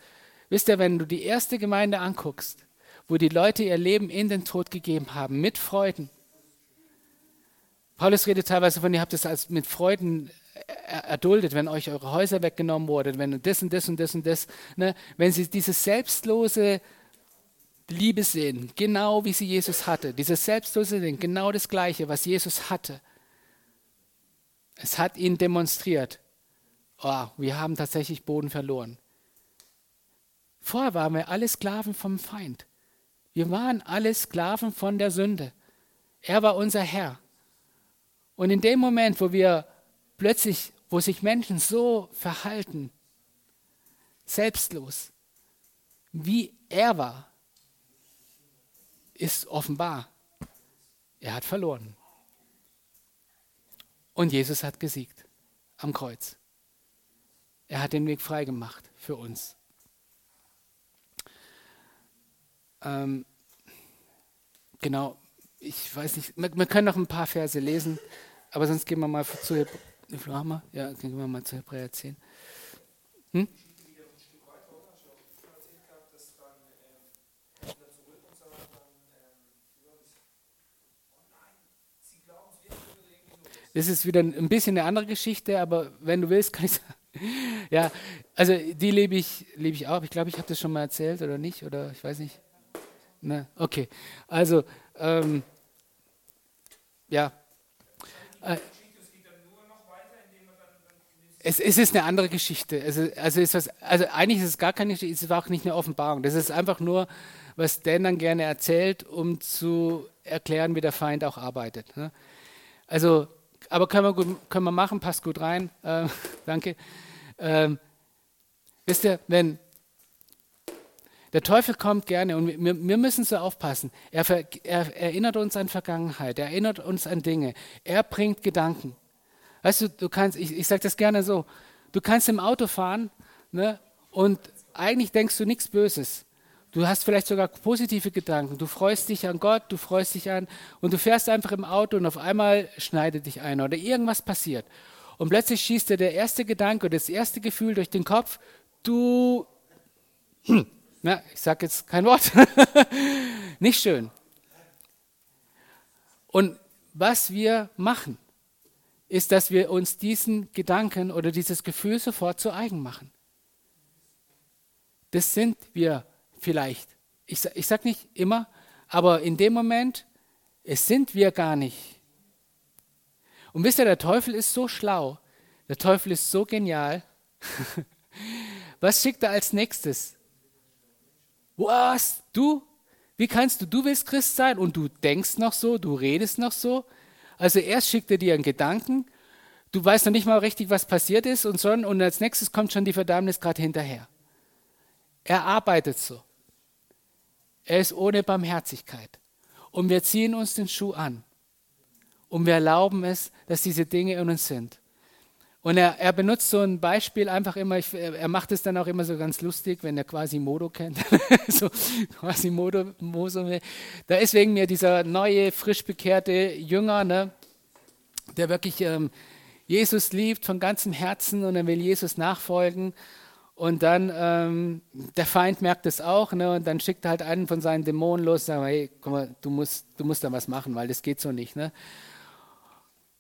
Wisst ihr, wenn du die erste Gemeinde anguckst, wo die Leute ihr Leben in den Tod gegeben haben, mit Freuden. Paulus redet teilweise von, ihr habt es als mit Freuden erduldet, wenn euch eure Häuser weggenommen wurden, wenn das und das und das und das, ne? wenn sie diese selbstlose Liebe sehen, genau wie sie Jesus hatte, dieses selbstlose Ding, genau das Gleiche, was Jesus hatte. Es hat ihn demonstriert. Oh, wir haben tatsächlich Boden verloren. Vorher waren wir alle Sklaven vom Feind. Wir waren alle Sklaven von der Sünde. Er war unser Herr. Und in dem Moment, wo wir plötzlich, wo sich Menschen so verhalten, selbstlos, wie er war, ist offenbar. Er hat verloren. Und Jesus hat gesiegt am Kreuz. Er hat den Weg freigemacht für uns. Ähm, genau, ich weiß nicht, wir, wir, können noch ein paar Verse lesen, aber sonst gehen wir mal zu Hebräer, ja, gehen wir mal zu Hebräer 10. Hm? Das ist wieder ein bisschen eine andere Geschichte, aber wenn du willst, kann ich sagen. Ja, also die lebe ich, lebe ich auch. Ich glaube, ich habe das schon mal erzählt oder nicht, oder ich weiß nicht. Ne, okay. Also, ähm, ja. Äh, es, es, ist eine andere Geschichte. Also, also, ist was, also eigentlich ist es gar keine Geschichte, es ist auch nicht eine Offenbarung. Das ist einfach nur, was Dan dann gerne erzählt, um zu erklären, wie der Feind auch arbeitet. Ne? Also aber können wir, gut, können wir machen, passt gut rein. Äh, danke. Ähm, wisst ihr, wenn der Teufel kommt gerne und wir, wir müssen so aufpassen. Er, er, erinnert uns an Vergangenheit, er erinnert uns an Dinge, er bringt Gedanken. Weißt du, du kannst, ich, ich sage das gerne so, du kannst im Auto fahren ne, und eigentlich denkst du nichts Böses. Du hast vielleicht sogar positive Gedanken. Du freust dich an Gott, du freust dich an und du fährst einfach im Auto und auf einmal schneidet dich einer oder irgendwas passiert. Und plötzlich schießt dir der erste Gedanke oder das erste Gefühl durch den Kopf, du, hm, na, ich sage jetzt kein Wort, nicht schön. Und was wir machen, ist, dass wir uns diesen Gedanken oder dieses Gefühl sofort zu eigen machen. Das sind wir vielleicht. Ich, ich sage nicht immer, aber in dem Moment, es sind wir gar nicht. Und wisst ihr, der Teufel ist so schlau, der Teufel ist so genial. Was schickt er als nächstes? Was? Du? Wie kannst du? Du willst Christ sein und du denkst noch so, du redest noch so. Also erst schickt er dir einen Gedanken, du weißt noch nicht mal richtig, was passiert ist und so, und als nächstes kommt schon die Verdammnis gerade hinterher. Er arbeitet so. Er ist ohne Barmherzigkeit. Und wir ziehen uns den Schuh an. Und wir erlauben es, dass diese Dinge in uns sind. Und er, er benutzt so ein Beispiel einfach immer, ich, er macht es dann auch immer so ganz lustig, wenn er quasi Modo kennt. so quasi Modo, Moso. Da ist wegen mir dieser neue, frisch bekehrte Jünger, ne, der wirklich ähm, Jesus liebt von ganzem Herzen und er will Jesus nachfolgen. Und dann, ähm, der Feind merkt es auch, ne, und dann schickt er halt einen von seinen Dämonen los, und sagt, hey, guck mal, du musst, du musst da was machen, weil das geht so nicht, ne.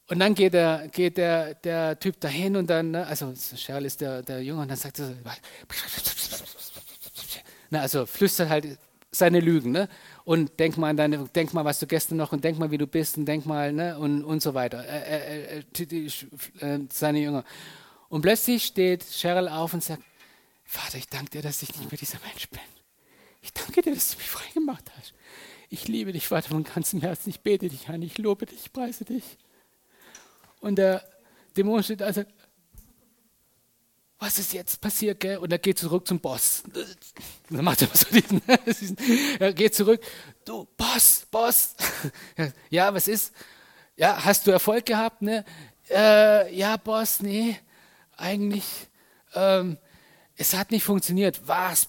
Und dann geht der, geht der, der Typ dahin und dann, ne, also Cheryl ist der, der Junge, und dann sagt er so, na, also flüstert halt seine Lügen, ne? Und denk mal an deine, denk mal, was du gestern noch und denk mal, wie du bist und denk mal, ne? Und, und so weiter. Äh, äh, äh, seine Jünger. Und plötzlich steht Cheryl auf und sagt, Vater, ich danke dir, dass ich nicht mehr dieser Mensch bin. Ich danke dir, dass du mich frei gemacht hast. Ich liebe dich, Vater, von ganzem Herzen. Ich bete dich an. Ich lobe dich, ich preise dich. Und der Dämon steht also, was ist jetzt passiert, gell? Und er geht zurück zum Boss. Dann macht er so diesen, er geht zurück, du, Boss, Boss. Ja, was ist? Ja, hast du Erfolg gehabt, ne? Äh, ja, Boss, nee, eigentlich, ähm, es hat nicht funktioniert. Was?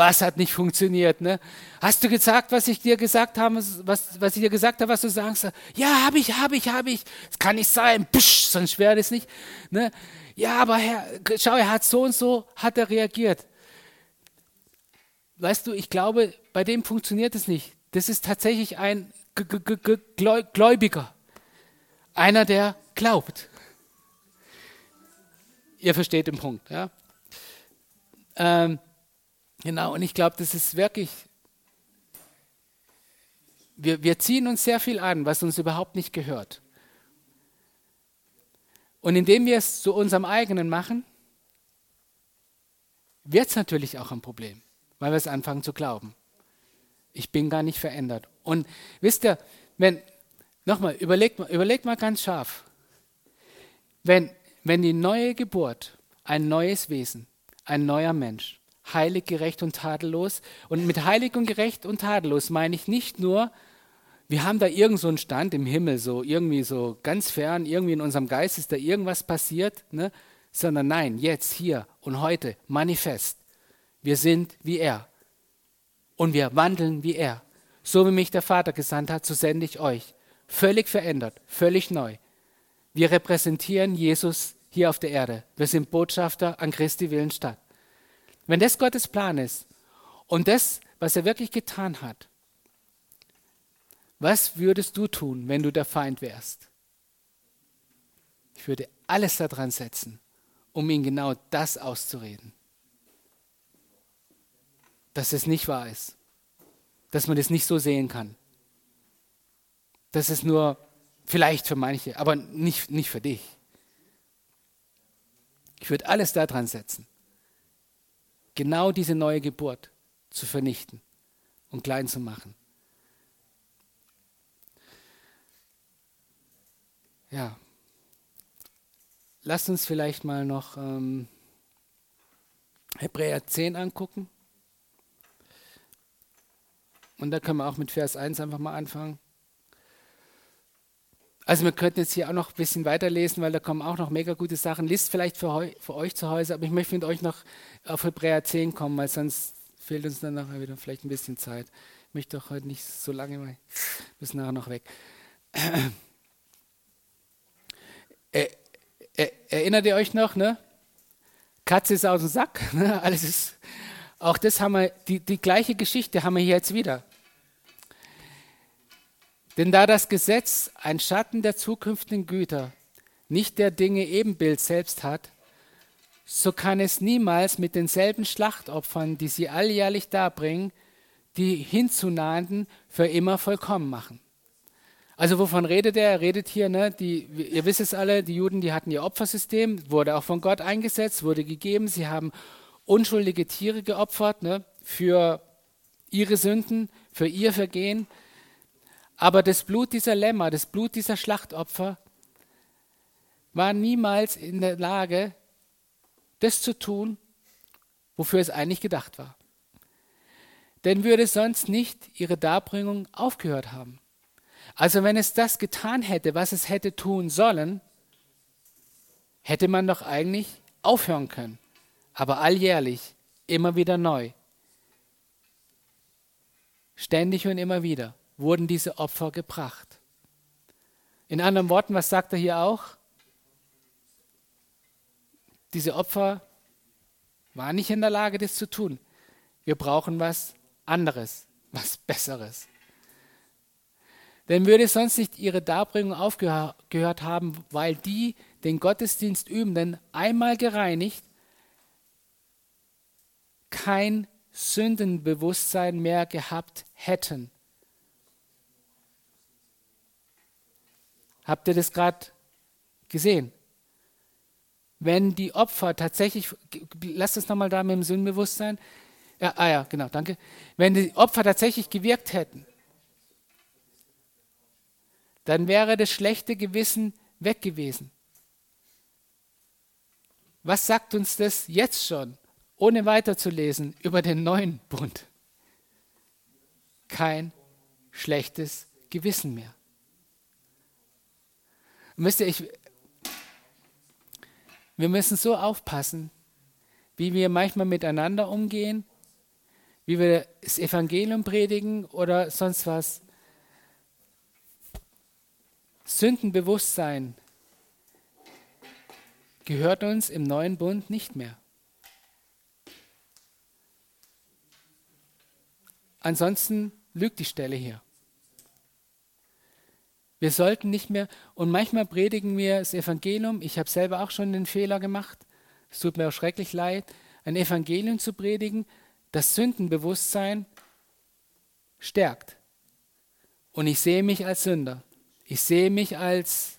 Was hat nicht funktioniert? Ne? Hast du gesagt, was ich dir gesagt habe, was, was ich dir gesagt habe, was du sagst? Ja, habe ich, habe ich, habe ich. Es kann nicht sein. Pusch, sonst wäre das nicht. Ne? Ja, aber Herr, schau, er hat so und so, hat er reagiert. Weißt du, ich glaube, bei dem funktioniert es nicht. Das ist tatsächlich ein G -G -G Gläubiger. Einer, der glaubt. Ihr versteht den Punkt, ja? Ähm, genau, und ich glaube, das ist wirklich, wir, wir ziehen uns sehr viel an, was uns überhaupt nicht gehört. Und indem wir es zu unserem eigenen machen, wird es natürlich auch ein Problem, weil wir es anfangen zu glauben. Ich bin gar nicht verändert. Und wisst ihr, wenn, nochmal, überlegt mal, überlegt mal ganz scharf, wenn, wenn die neue Geburt, ein neues Wesen, ein neuer Mensch heilig, gerecht und tadellos. Und mit heilig und gerecht und tadellos meine ich nicht nur, wir haben da irgend so einen Stand im Himmel, so irgendwie so ganz fern, irgendwie in unserem Geist ist da irgendwas passiert, ne? sondern nein, jetzt, hier und heute, manifest. Wir sind wie er und wir wandeln wie er. So wie mich der Vater gesandt hat, so sende ich euch. Völlig verändert, völlig neu. Wir repräsentieren Jesus hier auf der Erde. Wir sind Botschafter an Christi Willen statt. Wenn das Gottes Plan ist und das, was er wirklich getan hat, was würdest du tun, wenn du der Feind wärst? Ich würde alles daran setzen, um ihm genau das auszureden. Dass es nicht wahr ist. Dass man das nicht so sehen kann. Das ist nur vielleicht für manche, aber nicht, nicht für dich. Ich würde alles daran setzen, genau diese neue Geburt zu vernichten und klein zu machen. Ja, lasst uns vielleicht mal noch ähm, Hebräer 10 angucken. Und da können wir auch mit Vers 1 einfach mal anfangen. Also wir könnten jetzt hier auch noch ein bisschen weiterlesen, weil da kommen auch noch mega gute Sachen. Lest vielleicht für, für euch zu Hause, aber ich möchte mit euch noch auf Hebräer 10 kommen, weil sonst fehlt uns dann nachher wieder vielleicht ein bisschen Zeit. Ich möchte doch heute nicht so lange, wir müssen nachher noch weg. Er, er, erinnert ihr euch noch, ne? Katze ist aus dem Sack, ne? alles ist, auch das haben wir, die, die gleiche Geschichte haben wir hier jetzt wieder. Denn da das Gesetz ein Schatten der zukünftigen Güter, nicht der Dinge Ebenbild selbst hat, so kann es niemals mit denselben Schlachtopfern, die sie alljährlich darbringen, die hinzunahenden für immer vollkommen machen. Also wovon redet er? Er redet hier, ne, die, ihr wisst es alle, die Juden, die hatten ihr Opfersystem, wurde auch von Gott eingesetzt, wurde gegeben. Sie haben unschuldige Tiere geopfert ne, für ihre Sünden, für ihr Vergehen. Aber das Blut dieser Lämmer, das Blut dieser Schlachtopfer war niemals in der Lage, das zu tun, wofür es eigentlich gedacht war. Denn würde sonst nicht ihre Darbringung aufgehört haben. Also wenn es das getan hätte, was es hätte tun sollen, hätte man doch eigentlich aufhören können. Aber alljährlich, immer wieder neu. Ständig und immer wieder wurden diese Opfer gebracht. In anderen Worten, was sagt er hier auch? Diese Opfer waren nicht in der Lage, das zu tun. Wir brauchen was anderes, was Besseres. Denn würde sonst nicht ihre Darbringung aufgehört haben, weil die den Gottesdienst übenden einmal gereinigt kein Sündenbewusstsein mehr gehabt hätten. Habt ihr das gerade gesehen? Wenn die Opfer tatsächlich, lasst es nochmal da mit dem Sündenbewusstsein. Ja, ah ja, genau, danke. Wenn die Opfer tatsächlich gewirkt hätten, dann wäre das schlechte Gewissen weg gewesen. Was sagt uns das jetzt schon, ohne weiterzulesen, über den neuen Bund? Kein schlechtes Gewissen mehr. Und ihr, ich, wir müssen so aufpassen, wie wir manchmal miteinander umgehen, wie wir das Evangelium predigen oder sonst was. Sündenbewusstsein gehört uns im neuen Bund nicht mehr. Ansonsten lügt die Stelle hier. Wir sollten nicht mehr, und manchmal predigen wir das Evangelium, ich habe selber auch schon den Fehler gemacht, es tut mir auch schrecklich leid, ein Evangelium zu predigen, das Sündenbewusstsein stärkt. Und ich sehe mich als Sünder. Ich sehe mich als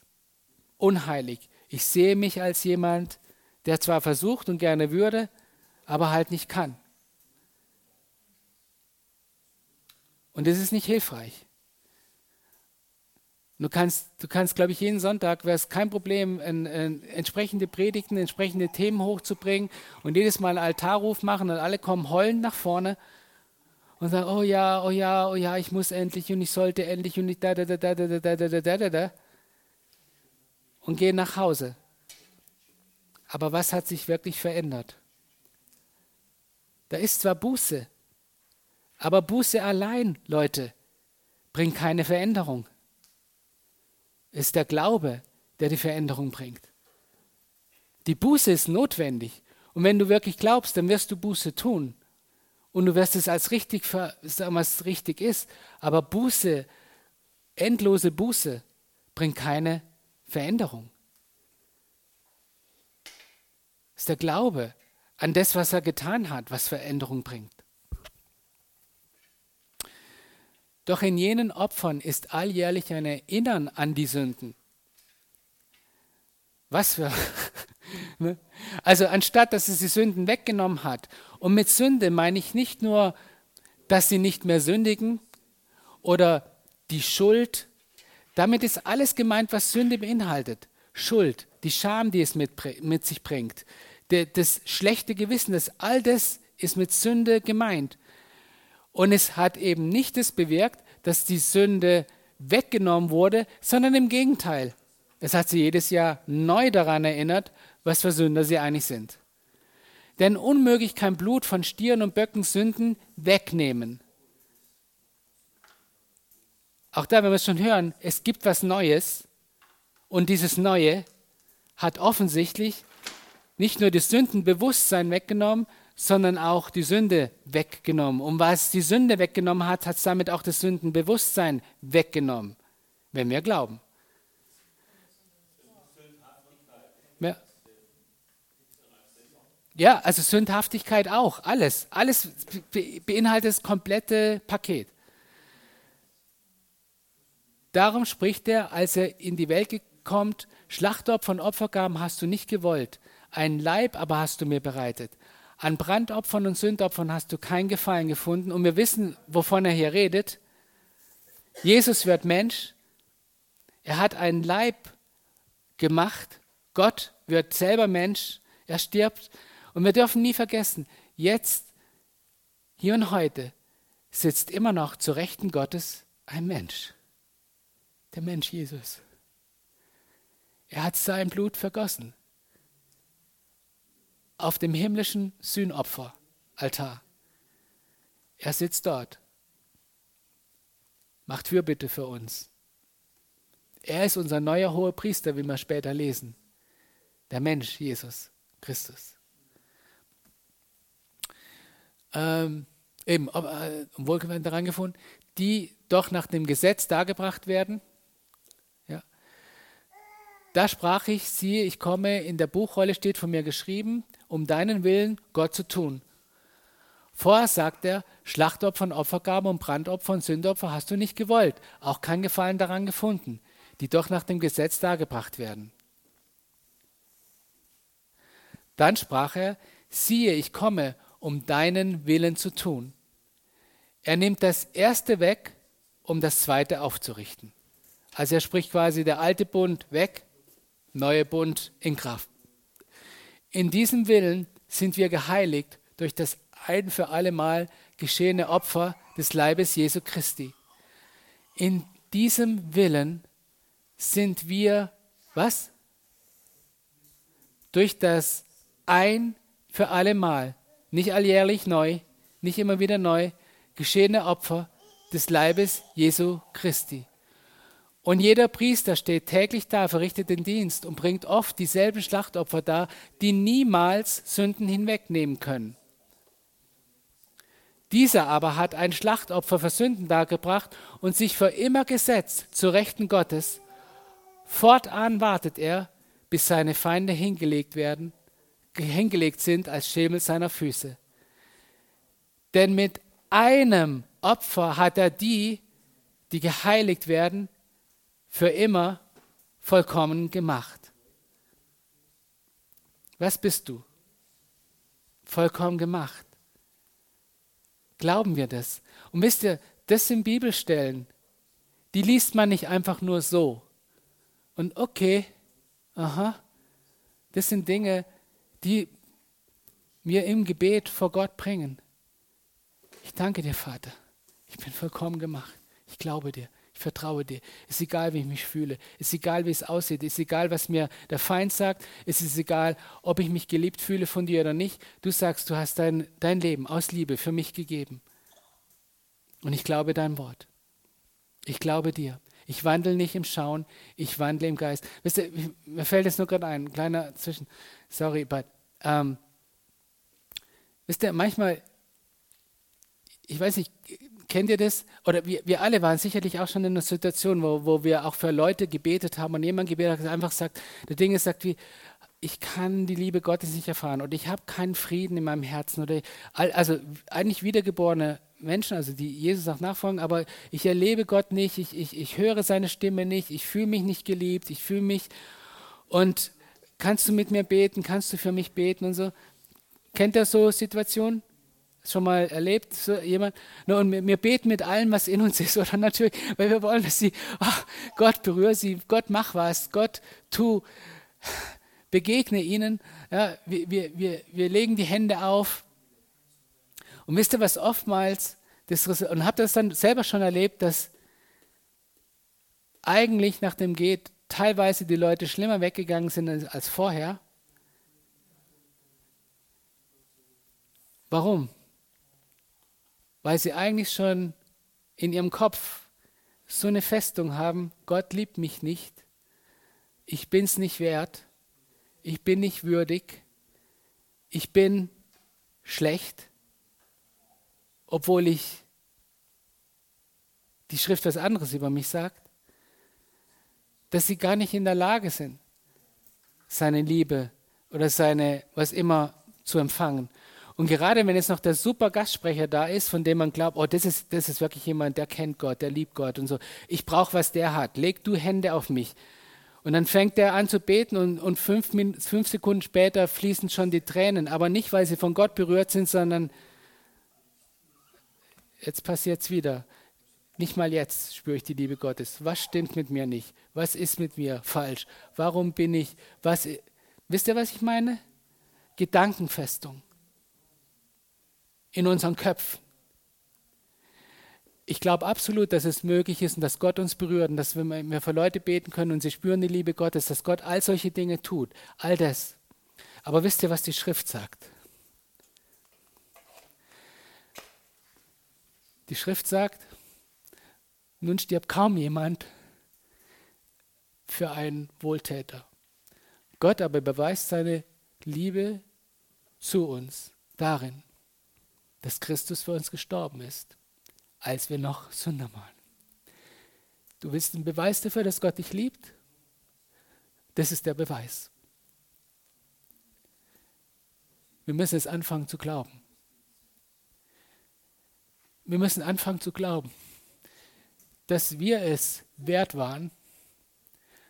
unheilig. Ich sehe mich als jemand, der zwar versucht und gerne würde, aber halt nicht kann. Und das ist nicht hilfreich. Du kannst, du kannst, glaube ich, jeden Sonntag wäre es kein Problem, ein, ein, entsprechende Predigten, entsprechende Themen hochzubringen und jedes Mal einen Altarruf machen und alle kommen heulend nach vorne und sagen, oh ja, oh ja, oh ja, ich muss endlich und ich sollte endlich und ich da, da, da, da, da, da, da, da, da, da, da. Und gehen nach Hause. Aber was hat sich wirklich verändert? Da ist zwar Buße, aber Buße allein, Leute, bringt keine Veränderung. Ist der Glaube, der die Veränderung bringt. Die Buße ist notwendig. Und wenn du wirklich glaubst, dann wirst du Buße tun. Und du wirst es als richtig, sagen was richtig ist. Aber Buße, endlose Buße, bringt keine Veränderung. Es ist der Glaube an das, was er getan hat, was Veränderung bringt. Doch in jenen Opfern ist alljährlich ein Erinnern an die Sünden. Was für. Ne? also anstatt dass es die Sünden weggenommen hat. Und mit Sünde meine ich nicht nur, dass sie nicht mehr sündigen oder die Schuld. Damit ist alles gemeint, was Sünde beinhaltet. Schuld, die Scham, die es mit, mit sich bringt, das schlechte Gewissen, das all das ist mit Sünde gemeint. Und es hat eben nicht das bewirkt, dass die Sünde weggenommen wurde, sondern im Gegenteil. Es hat sie jedes Jahr neu daran erinnert, was für Sünder sie eigentlich sind. Denn unmöglich kann Blut von Stieren und Böcken Sünden wegnehmen. Auch da, wenn wir es schon hören, es gibt was Neues und dieses Neue hat offensichtlich nicht nur das Sündenbewusstsein weggenommen, sondern auch die Sünde weggenommen. Und was die Sünde weggenommen hat, hat damit auch das Sündenbewusstsein weggenommen, wenn wir glauben. Ja. also Sündhaftigkeit auch, alles. Alles beinhaltet das komplette Paket. Darum spricht er, als er in die Welt kommt, Schlachtopfer und Opfergaben hast du nicht gewollt, ein Leib aber hast du mir bereitet. An Brandopfern und Sündopfern hast du keinen Gefallen gefunden. Und wir wissen, wovon er hier redet. Jesus wird Mensch. Er hat einen Leib gemacht. Gott wird selber Mensch. Er stirbt. Und wir dürfen nie vergessen, jetzt, hier und heute, sitzt immer noch zu Rechten Gottes ein Mensch. Der Mensch Jesus. Er hat sein Blut vergossen auf dem himmlischen Sühnopferaltar. Er sitzt dort, macht Fürbitte für uns. Er ist unser neuer hoher Priester, wie wir später lesen. Der Mensch, Jesus Christus. Ähm, eben, äh, wohlgewandt daran gefunden, die doch nach dem Gesetz dargebracht werden, da sprach ich, siehe, ich komme, in der Buchrolle steht von mir geschrieben, um deinen Willen, Gott zu tun. Vorher sagt er, Schlachtopfer und Opfergaben und Brandopfer und Sündopfer hast du nicht gewollt, auch kein Gefallen daran gefunden, die doch nach dem Gesetz dargebracht werden. Dann sprach er, siehe, ich komme, um deinen Willen zu tun. Er nimmt das erste weg, um das zweite aufzurichten. Also er spricht quasi der alte Bund weg neue Bund in Kraft. In diesem Willen sind wir geheiligt durch das ein für allemal geschehene Opfer des Leibes Jesu Christi. In diesem Willen sind wir, was? Durch das ein für allemal, nicht alljährlich neu, nicht immer wieder neu, geschehene Opfer des Leibes Jesu Christi. Und jeder Priester steht täglich da, verrichtet den Dienst und bringt oft dieselben Schlachtopfer dar, die niemals Sünden hinwegnehmen können. Dieser aber hat ein Schlachtopfer für Sünden dargebracht und sich für immer gesetzt zu Rechten Gottes. Fortan wartet er, bis seine Feinde hingelegt werden, hingelegt sind als Schemel seiner Füße. Denn mit einem Opfer hat er die, die geheiligt werden, für immer vollkommen gemacht. Was bist du? Vollkommen gemacht. Glauben wir das? Und wisst ihr, das sind Bibelstellen, die liest man nicht einfach nur so. Und okay, aha, das sind Dinge, die wir im Gebet vor Gott bringen. Ich danke dir, Vater. Ich bin vollkommen gemacht. Ich glaube dir. Vertraue dir. Es ist egal, wie ich mich fühle. Es ist egal, wie es aussieht. Es ist egal, was mir der Feind sagt. Es ist egal, ob ich mich geliebt fühle von dir oder nicht. Du sagst, du hast dein, dein Leben aus Liebe für mich gegeben. Und ich glaube dein Wort. Ich glaube dir. Ich wandle nicht im Schauen, ich wandle im Geist. Wisst ihr, mir fällt jetzt nur gerade ein, kleiner Zwischen. Sorry, but. Ähm, wisst ihr, manchmal, ich weiß nicht, kennt ihr das? Oder wir, wir alle waren sicherlich auch schon in einer Situation, wo, wo wir auch für Leute gebetet haben und jemand gebetet hat, einfach sagt, der Ding ist, sagt wie, ich kann die Liebe Gottes nicht erfahren oder ich habe keinen Frieden in meinem Herzen oder also eigentlich wiedergeborene Menschen, also die Jesus auch nachfolgen, aber ich erlebe Gott nicht, ich, ich, ich höre seine Stimme nicht, ich fühle mich nicht geliebt, ich fühle mich und kannst du mit mir beten, kannst du für mich beten und so. Kennt ihr so Situationen? Schon mal erlebt, so jemand? No, und wir, wir, beten mit allem, was in uns ist, oder natürlich, weil wir wollen, dass sie, oh, Gott berühre sie, Gott mach was, Gott tu, begegne ihnen. Ja, wir, wir, wir, wir legen die Hände auf und wisst ihr, was oftmals, das, und habt ihr das dann selber schon erlebt, dass eigentlich nach dem Geht teilweise die Leute schlimmer weggegangen sind als vorher? Warum? Weil sie eigentlich schon in ihrem Kopf so eine Festung haben, Gott liebt mich nicht, ich bin es nicht wert, ich bin nicht würdig, ich bin schlecht obwohl ich die Schrift was anderes über mich sagt, dass sie gar nicht in der Lage sind, seine Liebe oder seine, was immer zu empfangen. Und gerade wenn jetzt noch der super Gastsprecher da ist, von dem man glaubt, oh, das ist, das ist wirklich jemand, der kennt Gott, der liebt Gott und so. Ich brauche, was der hat. Leg du Hände auf mich. Und dann fängt er an zu beten und, und fünf, fünf Sekunden später fließen schon die Tränen. Aber nicht, weil sie von Gott berührt sind, sondern jetzt passiert es wieder. Nicht mal jetzt spüre ich die Liebe Gottes. Was stimmt mit mir nicht? Was ist mit mir falsch? Warum bin ich, was, wisst ihr, was ich meine? Gedankenfestung in unseren Köpfen. Ich glaube absolut, dass es möglich ist und dass Gott uns berührt und dass wir für Leute beten können und sie spüren die Liebe Gottes, dass Gott all solche Dinge tut. All das. Aber wisst ihr, was die Schrift sagt? Die Schrift sagt, nun stirbt kaum jemand für einen Wohltäter. Gott aber beweist seine Liebe zu uns darin, dass Christus für uns gestorben ist, als wir noch Sünder waren. Du willst einen Beweis dafür, dass Gott dich liebt? Das ist der Beweis. Wir müssen es anfangen zu glauben. Wir müssen anfangen zu glauben, dass wir es wert waren,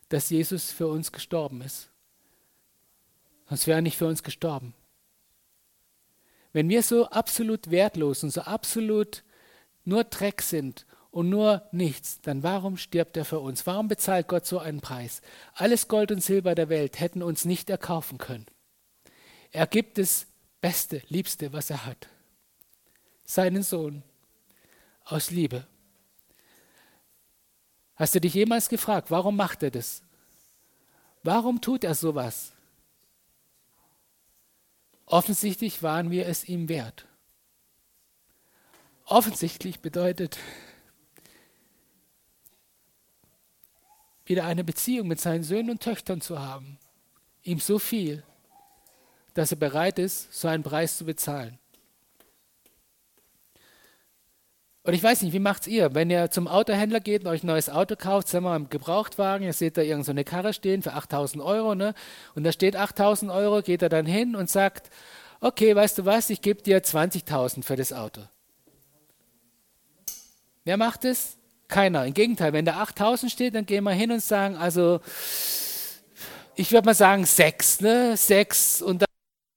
dass Jesus für uns gestorben ist. Sonst wäre er nicht für uns gestorben. Wenn wir so absolut wertlos und so absolut nur Dreck sind und nur nichts, dann warum stirbt er für uns? Warum bezahlt Gott so einen Preis? Alles Gold und Silber der Welt hätten uns nicht erkaufen können. Er gibt das Beste, Liebste, was er hat. Seinen Sohn aus Liebe. Hast du dich jemals gefragt, warum macht er das? Warum tut er sowas? Offensichtlich waren wir es ihm wert. Offensichtlich bedeutet wieder eine Beziehung mit seinen Söhnen und Töchtern zu haben. Ihm so viel, dass er bereit ist, so einen Preis zu bezahlen. Und ich weiß nicht, wie macht's ihr? Wenn ihr zum Autohändler geht und euch ein neues Auto kauft, sagen wir mal im Gebrauchtwagen, ihr seht da irgendeine so Karre stehen für 8000 Euro, ne? Und da steht 8000 Euro, geht er dann hin und sagt, okay, weißt du was, ich gebe dir 20.000 für das Auto. Wer macht es? Keiner. Im Gegenteil, wenn da 8000 steht, dann gehen wir hin und sagen, also, ich würde mal sagen, sechs, ne? Sechs und dann